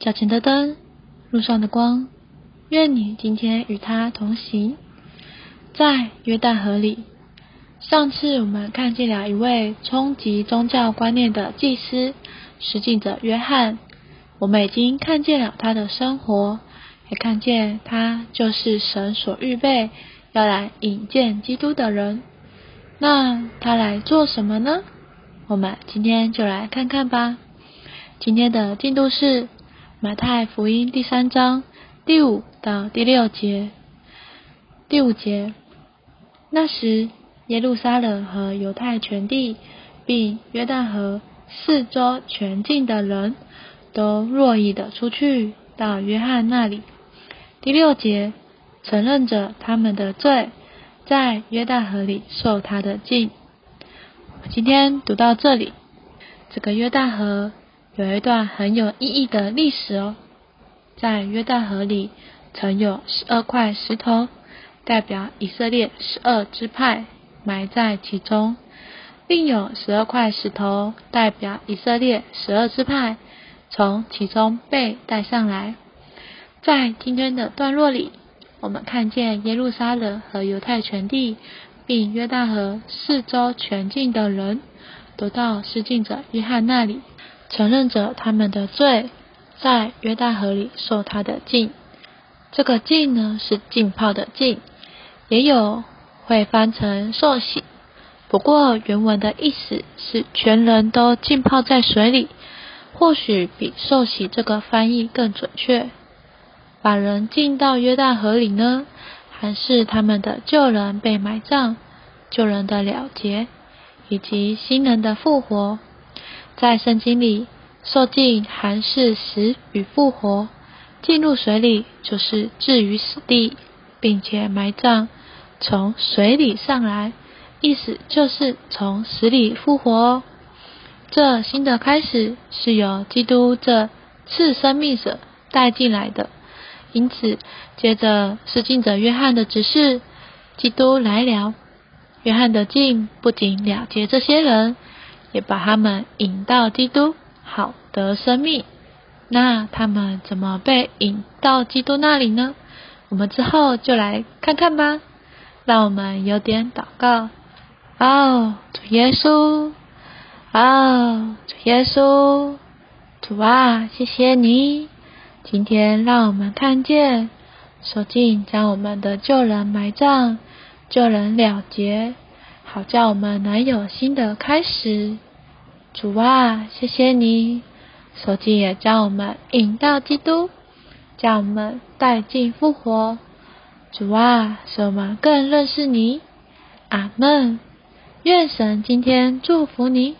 脚前的灯，路上的光。愿你今天与他同行。在约旦河里，上次我们看见了一位冲击宗教观念的祭司施浸者约翰。我们已经看见了他的生活，也看见他就是神所预备要来引荐基督的人。那他来做什么呢？我们今天就来看看吧。今天的进度是马太福音第三章第五到第六节。第五节，那时耶路撒冷和犹太全地，并约旦河四周全境的人都若意的出去到约翰那里。第六节，承认着他们的罪，在约旦河里受他的禁。今天读到这里，这个约旦河有一段很有意义的历史哦。在约旦河里，曾有十二块石头，代表以色列十二支派埋在其中；另有十二块石头，代表以色列十二支派从其中被带上来。在今天的段落里，我们看见耶路撒冷和犹太全地。并约旦河四周全境的人，都到施浸者约翰那里，承认着他们的罪，在约旦河里受他的浸。这个浸呢，是浸泡的浸，也有会翻成受洗。不过原文的意思是全人都浸泡在水里，或许比受洗这个翻译更准确。把人浸到约旦河里呢？还是他们的旧人被埋葬，旧人的了结，以及新人的复活。在圣经里，受尽还是死与复活，进入水里就是置于死地，并且埋葬，从水里上来，意思就是从死里复活哦。这新的开始是由基督这次生命者带进来的。因此，接着是敬者约翰的指示，基督来了。约翰的敬不仅了结这些人，也把他们引到基督，好得生命。那他们怎么被引到基督那里呢？我们之后就来看看吧。让我们有点祷告。哦，主耶稣，哦，主耶稣，主啊，谢谢你。今天让我们看见，守静将我们的旧人埋葬，旧人了结，好叫我们能有新的开始。主啊，谢谢你，手机也将我们引到基督，将我们带进复活。主啊，使我们更认识你。阿门。愿神今天祝福你。